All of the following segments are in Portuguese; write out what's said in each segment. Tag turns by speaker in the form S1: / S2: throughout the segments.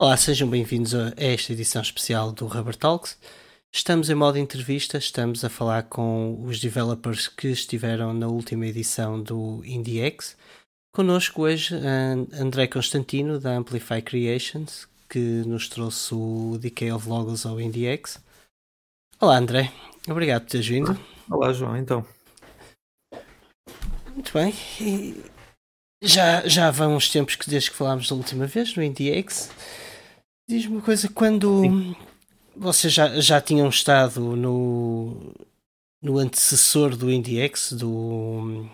S1: Olá, sejam bem-vindos a esta edição especial do Rubber Talks. Estamos em modo entrevista, estamos a falar com os developers que estiveram na última edição do IndieX. Connosco hoje André Constantino, da Amplify Creations, que nos trouxe o Decay of Logos ao IndieX. Olá, André. Obrigado por teres vindo.
S2: Olá, João. Então.
S1: Muito bem. E já, já vão uns tempos que desde que falámos da última vez no IndieX. Diz-me uma coisa, quando Sim. vocês já, já tinham estado no, no antecessor do IndieX, do.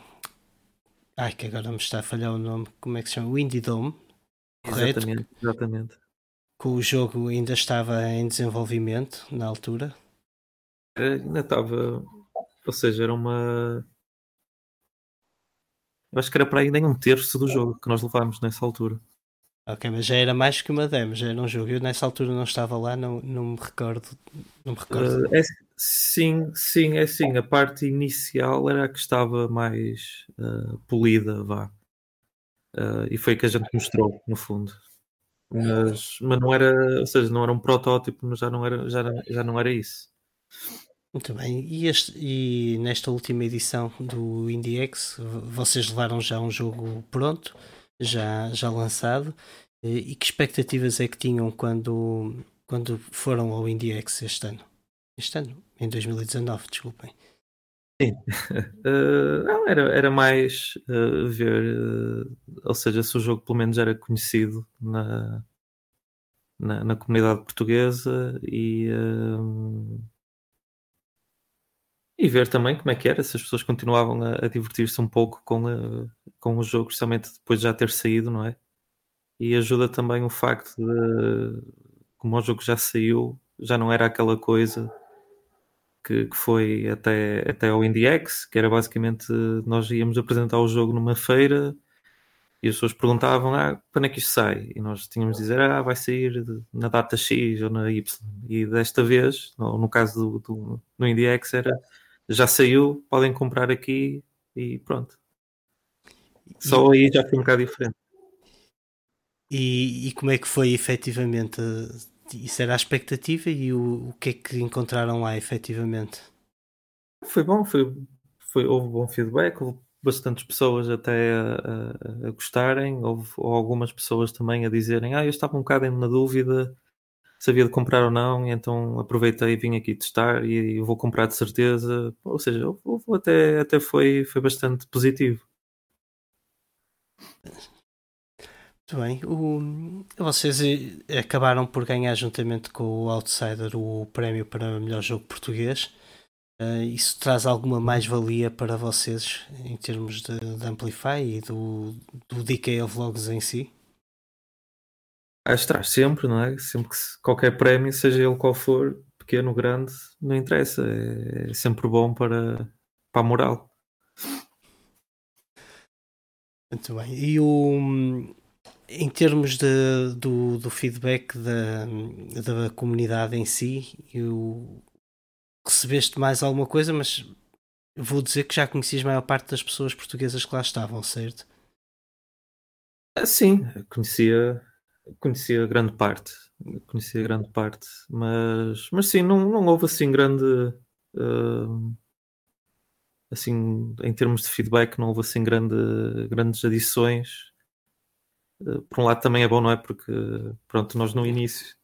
S1: Ai, que agora me está a falhar o nome, como é que se chama? O Indie Dome.
S2: Correto? Exatamente, exatamente.
S1: Que o jogo ainda estava em desenvolvimento na altura.
S2: Ainda estava. Ou seja, era uma. Eu acho que era para aí nem um terço do jogo que nós levámos nessa altura.
S1: Ok, mas já era mais que uma demo, já era um jogo. Eu nessa altura não estava lá, não, não me recordo. Não me recordo.
S2: Uh, é, sim, sim, é assim. A parte inicial era a que estava mais uh, polida, vá. Uh, e foi que a gente mostrou, no fundo. Mas, mas não era, ou seja, não era um protótipo, já não era, já, já não era isso.
S1: Muito bem, e, este, e nesta última edição do IndieX vocês levaram já um jogo pronto, já, já lançado, e que expectativas é que tinham quando, quando foram ao IndieX este ano? Este ano, em 2019, desculpem.
S2: Sim, uh, não, era, era mais uh, ver, uh, ou seja, se o jogo pelo menos era conhecido na, na, na comunidade portuguesa e e ver também como é que era, se as pessoas continuavam a, a divertir-se um pouco com, com o jogo, justamente depois de já ter saído, não é? E ajuda também o facto de, como o jogo já saiu, já não era aquela coisa que, que foi até, até ao IndieX, que era basicamente nós íamos apresentar o jogo numa feira e as pessoas perguntavam ah, quando é que isto sai? E nós tínhamos de dizer ah, vai sair na data X ou na Y. E desta vez, no, no caso do, do no IndieX, era já saiu, podem comprar aqui e pronto. Só aí já foi um bocado diferente.
S1: E, e como é que foi efetivamente? Isso era a expectativa e o, o que é que encontraram lá efetivamente?
S2: Foi bom, foi, foi, houve bom feedback, houve bastantes pessoas até a, a, a gostarem, houve algumas pessoas também a dizerem ah, eu estava um bocado na dúvida sabia de comprar ou não, e então aproveitei e vim aqui testar e vou comprar de certeza. Ou seja, até, até foi, foi bastante positivo.
S1: Muito bem. O, vocês eh, acabaram por ganhar juntamente com o Outsider o prémio para melhor jogo português. Uh, isso traz alguma mais-valia para vocês em termos de, de Amplify e do, do DK of Vlogs em si?
S2: Acho que traz sempre, não é? Sempre que qualquer prémio, seja ele qual for, pequeno ou grande, não interessa. É, é sempre bom para, para a moral.
S1: Muito bem. E o, em termos de, do, do feedback da, da comunidade em si, eu recebeste mais alguma coisa, mas vou dizer que já conheces a maior parte das pessoas portuguesas que lá estavam, certo?
S2: Ah, sim, conhecia Conhecia grande parte, conhecia grande parte, mas, mas sim, não, não houve assim grande. Uh, assim, em termos de feedback, não houve assim grande, grandes adições. Uh, por um lado também é bom, não é? Porque, pronto, nós no início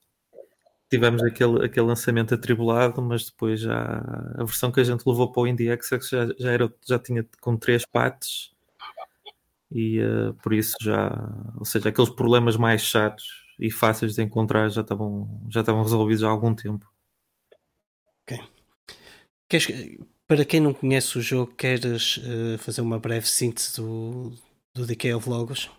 S2: tivemos aquele, aquele lançamento atribulado, mas depois já a versão que a gente levou para o IndieX é já, já, era, já tinha com três partes e uh, por isso já, ou seja, aqueles problemas mais chatos e fáceis de encontrar já estavam, já estavam resolvidos há algum tempo.
S1: Ok. Queres, para quem não conhece o jogo, queres uh, fazer uma breve síntese do, do Decay of Logos?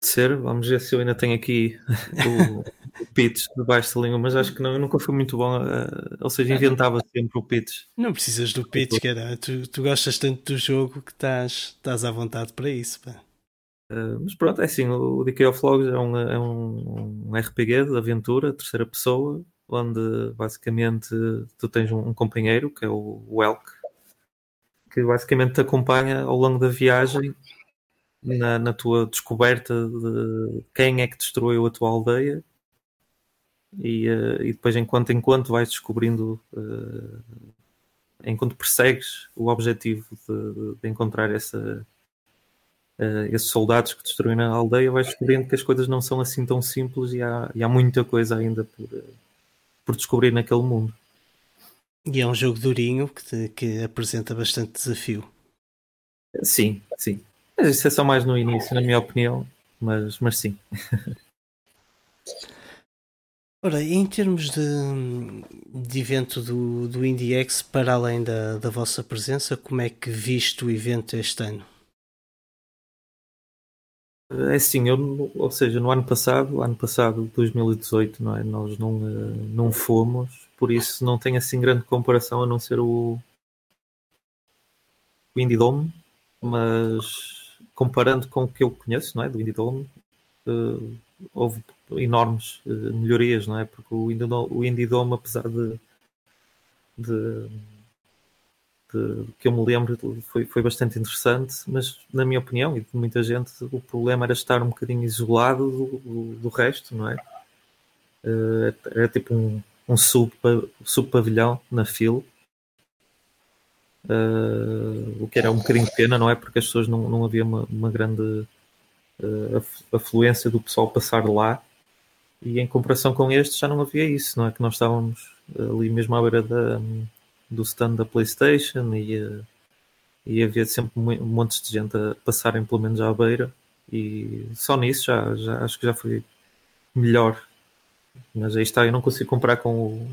S2: Ser, vamos ver se eu ainda tenho aqui o, o pitch debaixo da língua, mas acho que não, eu nunca fui muito bom, uh, ou seja, inventava sempre o pitch.
S1: Não precisas do pitch, cara. Tu, tu gostas tanto do jogo que estás, estás à vontade para isso. Pá.
S2: Uh, mas pronto, é assim, o Decay of Logs é um, é um, um RPG de aventura, terceira pessoa, onde basicamente tu tens um, um companheiro, que é o Welk, que basicamente te acompanha ao longo da viagem na, na tua descoberta de quem é que destruiu a tua aldeia e, uh, e depois enquanto enquanto vais descobrindo uh, enquanto persegues o objetivo de, de encontrar essa, uh, esses soldados que destruíram a aldeia, vais descobrindo que as coisas não são assim tão simples e há, e há muita coisa ainda por, por descobrir naquele mundo.
S1: E é um jogo durinho que, te, que apresenta bastante desafio.
S2: Sim, sim. Mas isso é só mais no início, na minha opinião, mas, mas sim.
S1: Ora, em termos de, de evento do, do IndieX, para além da, da vossa presença, como é que viste o evento este ano?
S2: É assim, eu, ou seja, no ano passado, ano passado, 2018, não é? Nós não, eh, não fomos, por isso não tem assim grande comparação a não ser o, o Indie Dome, mas comparando com o que eu conheço, não é? Do Indie Dome, uh, houve enormes uh, melhorias, não é? Porque o Indie Dome, o apesar de, de, de, que eu me lembro, foi, foi bastante interessante, mas na minha opinião e de muita gente, o problema era estar um bocadinho isolado do, do, do resto, não é? Uh, era tipo um, um sub-pavilhão sub na fila. Uh, o que era um bocadinho pena, não é? Porque as pessoas não, não havia uma, uma grande uh, afluência do pessoal passar lá e em comparação com este já não havia isso, não é? Que nós estávamos ali mesmo à beira da, do stand da PlayStation e, eh, e havia sempre um monte de gente a passarem pelo menos à beira e só nisso já, já acho que já foi melhor. Mas aí está, eu não consigo comparar com o,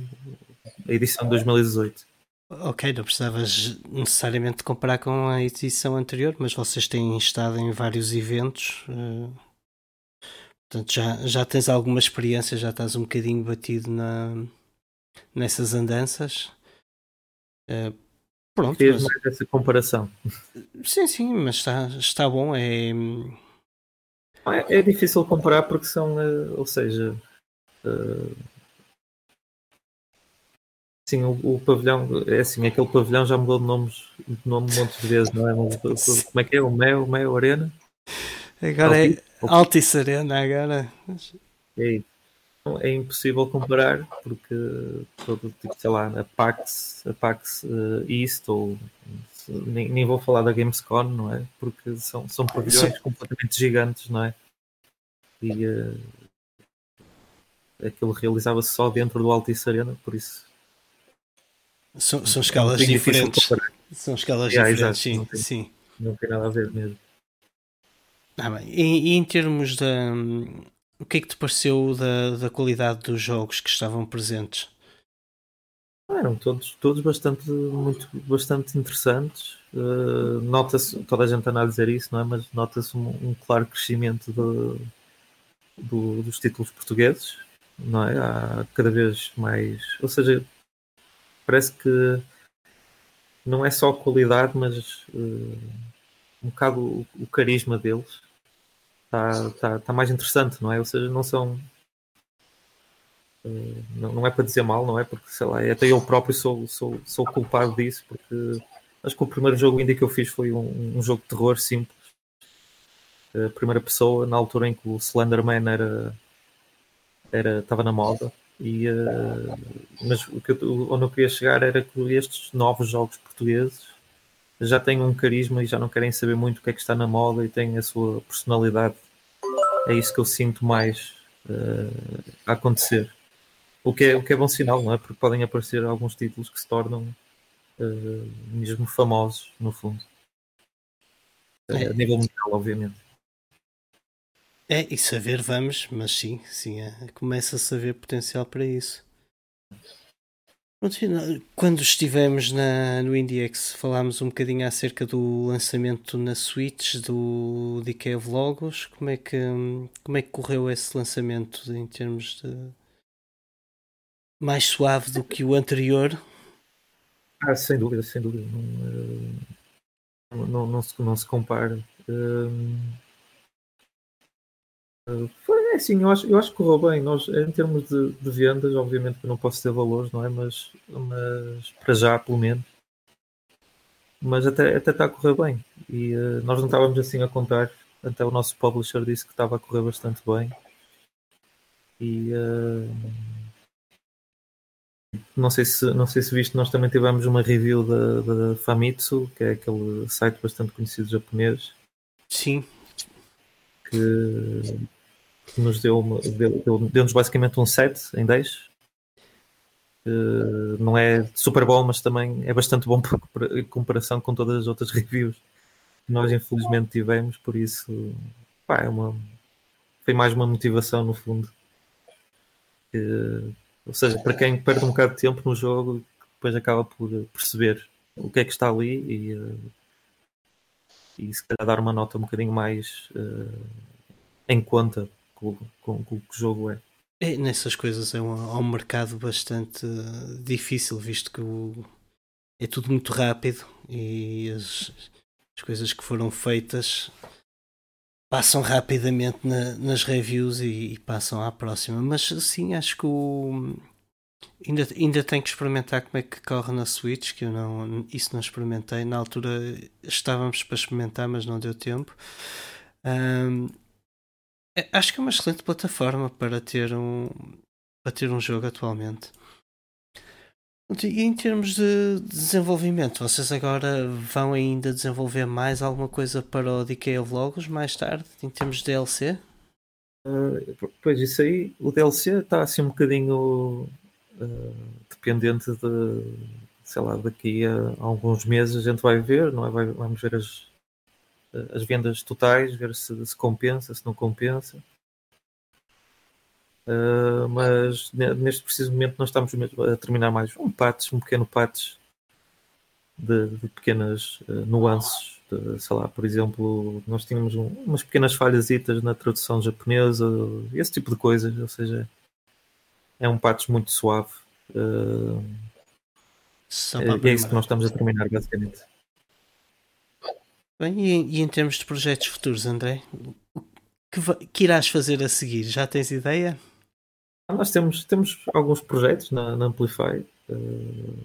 S2: a edição de 2018.
S1: Ok, não precisavas necessariamente comparar com a edição anterior, mas vocês têm estado em vários eventos. Uh Portanto, já, já tens alguma experiência, já estás um bocadinho batido na, nessas andanças. Uh, pronto.
S2: Fez mas... mais essa comparação.
S1: Sim, sim, mas está, está bom. É...
S2: é... É, difícil comparar porque são, uh, ou seja, uh, sim, o, o, pavilhão, é assim, aquele pavilhão já mudou de nomes de nome muitas vezes, não é? Como é que é? O Mel, o Mel Arena?
S1: Agora é Alta e Serena agora.
S2: É, é impossível comparar porque todo tipo, sei lá, a PAX, a PAX uh, East ou nem, nem vou falar da Gamescom, não é? Porque são, são pavilhões completamente gigantes, não é? E uh, aquilo realizava-se só dentro do Altice Arena, por isso.
S1: São, são escalas diferentes. São escalas yeah, diferentes, exato, sim,
S2: não tem,
S1: sim.
S2: Não tem nada a ver mesmo.
S1: Ah, bem. E, e, em termos da. O que é que te pareceu da, da qualidade dos jogos que estavam presentes?
S2: Eram todos, todos bastante, muito, bastante interessantes. Uh, nota-se, toda a gente anda a dizer isso, não é? Mas nota-se um, um, claro crescimento do, dos títulos portugueses, não é? Há cada vez mais. Ou seja, parece que não é só a qualidade, mas uh, um bocado o, o carisma deles está tá, tá mais interessante, não é? Ou seja, não são. Eh, não, não é para dizer mal, não é? Porque sei lá, até eu próprio sou, sou, sou culpado disso, porque acho que o primeiro jogo indie que eu fiz foi um, um jogo de terror simples, a primeira pessoa, na altura em que o Slenderman era, era estava na moda. E, uh, mas o que eu, onde eu queria chegar era que estes novos jogos portugueses já têm um carisma e já não querem saber muito o que é que está na moda e têm a sua personalidade é isso que eu sinto mais uh, a acontecer. O que, é, o que é bom sinal, não é? Porque podem aparecer alguns títulos que se tornam uh, mesmo famosos, no fundo. É. A nível mundial, obviamente.
S1: É, e saber vamos, mas sim, sim, é, começa a saber potencial para isso. Quando estivemos na, no IndieX falámos um bocadinho acerca do lançamento na Switch do DK Vlogos. Como é que como é que correu esse lançamento em termos de mais suave do que o anterior?
S2: Ah, sem dúvida, sem dúvida. Não, eh, não, não, se, não se compara. Um, eh, foi é sim, eu acho, eu acho que correu bem. Nós, em termos de, de vendas, obviamente que não posso ter valores, não é? Mas, mas para já, pelo menos. Mas até, até está a correr bem. E uh, nós não estávamos assim a contar. Até o nosso publisher disse que estava a correr bastante bem. E, uh, não sei se não sei se viste, nós também tivemos uma review da, da Famitsu, que é aquele site bastante conhecido japonês.
S1: Sim.
S2: Que, que nos deu, deu, deu-nos basicamente um 7 em 10. Uh, não é super bom, mas também é bastante bom em comparação com todas as outras reviews que nós infelizmente tivemos, por isso pá, é uma, foi mais uma motivação no fundo. Uh, ou seja, para quem perde um bocado de tempo no jogo, depois acaba por perceber o que é que está ali e, uh, e se calhar dar uma nota um bocadinho mais em conta com, com, com, o jogo é.
S1: é nessas coisas é um, um mercado bastante difícil, visto que o, é tudo muito rápido e as, as coisas que foram feitas passam rapidamente na, nas reviews e, e, passam à próxima. Mas sim, acho que o, ainda, ainda tenho que experimentar como é que corre na Switch, que eu não, isso não experimentei. Na altura estávamos para experimentar, mas não deu tempo. Um, acho que é uma excelente plataforma para ter um, para ter um jogo atualmente. E em termos de desenvolvimento, vocês agora vão ainda desenvolver mais alguma coisa para o Decay of Logos mais tarde, em termos de DLC?
S2: Uh, pois isso aí, o DLC está assim um bocadinho uh, dependente de, sei lá, daqui a, alguns meses a gente vai ver, não é? Vai, vamos ver as, as vendas totais, ver se, se compensa, se não compensa. Uh, mas neste preciso momento nós estamos a terminar mais um patch, um pequeno patch de, de pequenas uh, nuances. De, sei lá, por exemplo, nós tínhamos um, umas pequenas falhasitas na tradução japonesa, esse tipo de coisas, ou seja, é um patch muito suave. Uh, é, é isso que nós estamos a terminar, basicamente.
S1: Bem, e, e em termos de projetos futuros, André, o que, que irás fazer a seguir? Já tens ideia?
S2: Nós temos, temos alguns projetos na, na Amplify, uh,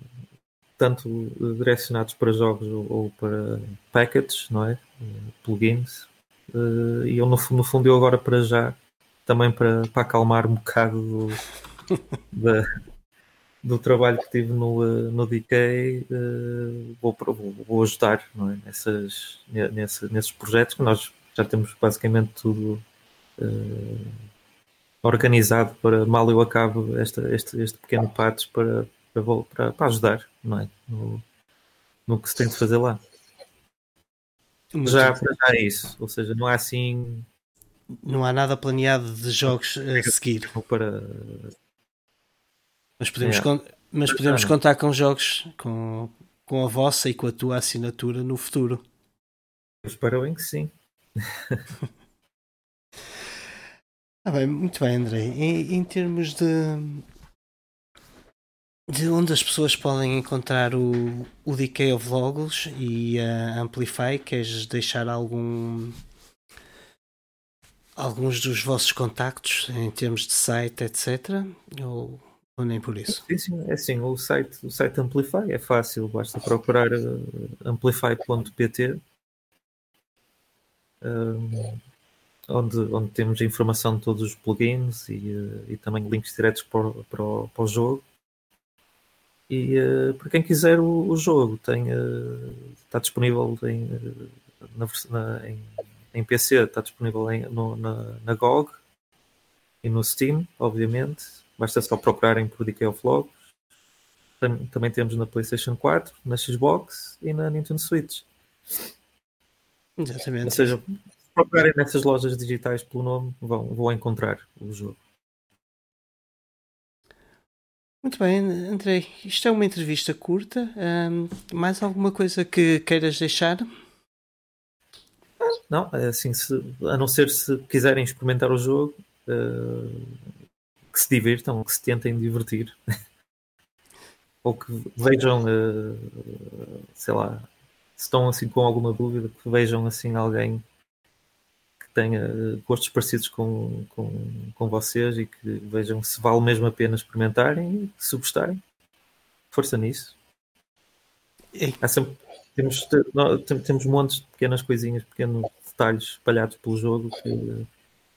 S2: tanto direcionados para jogos ou, ou para packages, não é? Uh, plugins. Uh, e eu, no, no fundo, eu agora para já, também para, para acalmar um bocado do, da, do trabalho que tive no, no DK, vou, vou, vou ajudar é? Nessas, nesse, nesses projetos que nós já temos basicamente tudo organizado para mal eu acabo esta, este, este pequeno patch para, para, para, ajudar é? no, no que se tem de fazer lá. Já, já é isso, ou seja, não há assim.
S1: Não há nada planeado de jogos a seguir.
S2: Para...
S1: Mas podemos, é. con mas podemos contar com jogos com, com a vossa e com a tua assinatura no futuro.
S2: Eu espero bem que sim.
S1: Ah, bem, muito bem, André. Em, em, termos de, de onde as pessoas podem encontrar o, o Decay of Logos e a Amplify, queres deixar algum alguns dos vossos contactos em termos de site, etc. Ou, ou nem por isso?
S2: Sim, sim, é assim, o site, o site Amplify é fácil, basta procurar uh, amplify.pt. Um, onde, onde temos a informação de todos os plugins e, eh, e também links diretos para, para, o, para o jogo. E uh, para quem quiser o, o jogo, tem, uh, está disponível em, na, na, em, em, PC, está disponível em, no, na, na GOG e no Steam, obviamente. Basta só procurarem por Decay of Logos. Também, temos na PlayStation 4, na Xbox e na Nintendo Switch.
S1: Exatamente. Ou
S2: seja, procurarem nessas lojas digitais pelo nome, vão, vão encontrar o jogo.
S1: Muito bem, Andrei. Isto é uma entrevista curta. Um, mais alguma coisa que queiras deixar?
S2: Não, é assim, se, a não ser se quiserem experimentar o jogo, uh, que se divirtam, que se tentem divertir. Ou que vejam, uh, sei lá, se estão assim com alguma dúvida, que vejam assim alguém tenha gostos parecidos com, com, com vocês e que vejam se vale mesmo a pena experimentarem e se gostarem, força nisso. Há sempre, temos, temos montes de pequenas coisinhas, pequenos detalhes espalhados pelo jogo que,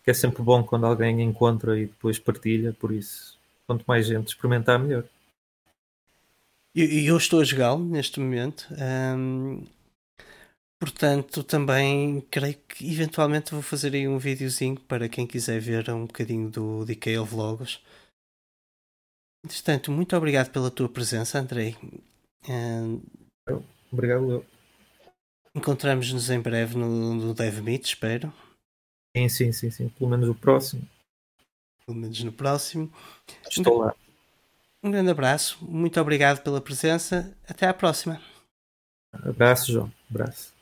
S2: que é sempre bom quando alguém encontra e depois partilha, por isso quanto mais gente experimentar melhor.
S1: E eu, eu, estou a jogá-lo neste momento. Um, portanto, também creio que eventualmente vou fazer aí um videozinho para quem quiser ver um bocadinho do Decay of Logos. Entretanto, muito obrigado pela tua presença, Andrei. Um,
S2: obrigado.
S1: Encontramos-nos em breve no, no Dev Meet, espero.
S2: Sim, sim, sim, sim. Pelo menos o próximo.
S1: Pelo menos no próximo.
S2: Estou lá.
S1: Um grande abraço, muito obrigado pela presença. Até à próxima.
S2: Abraço, João. Abraço.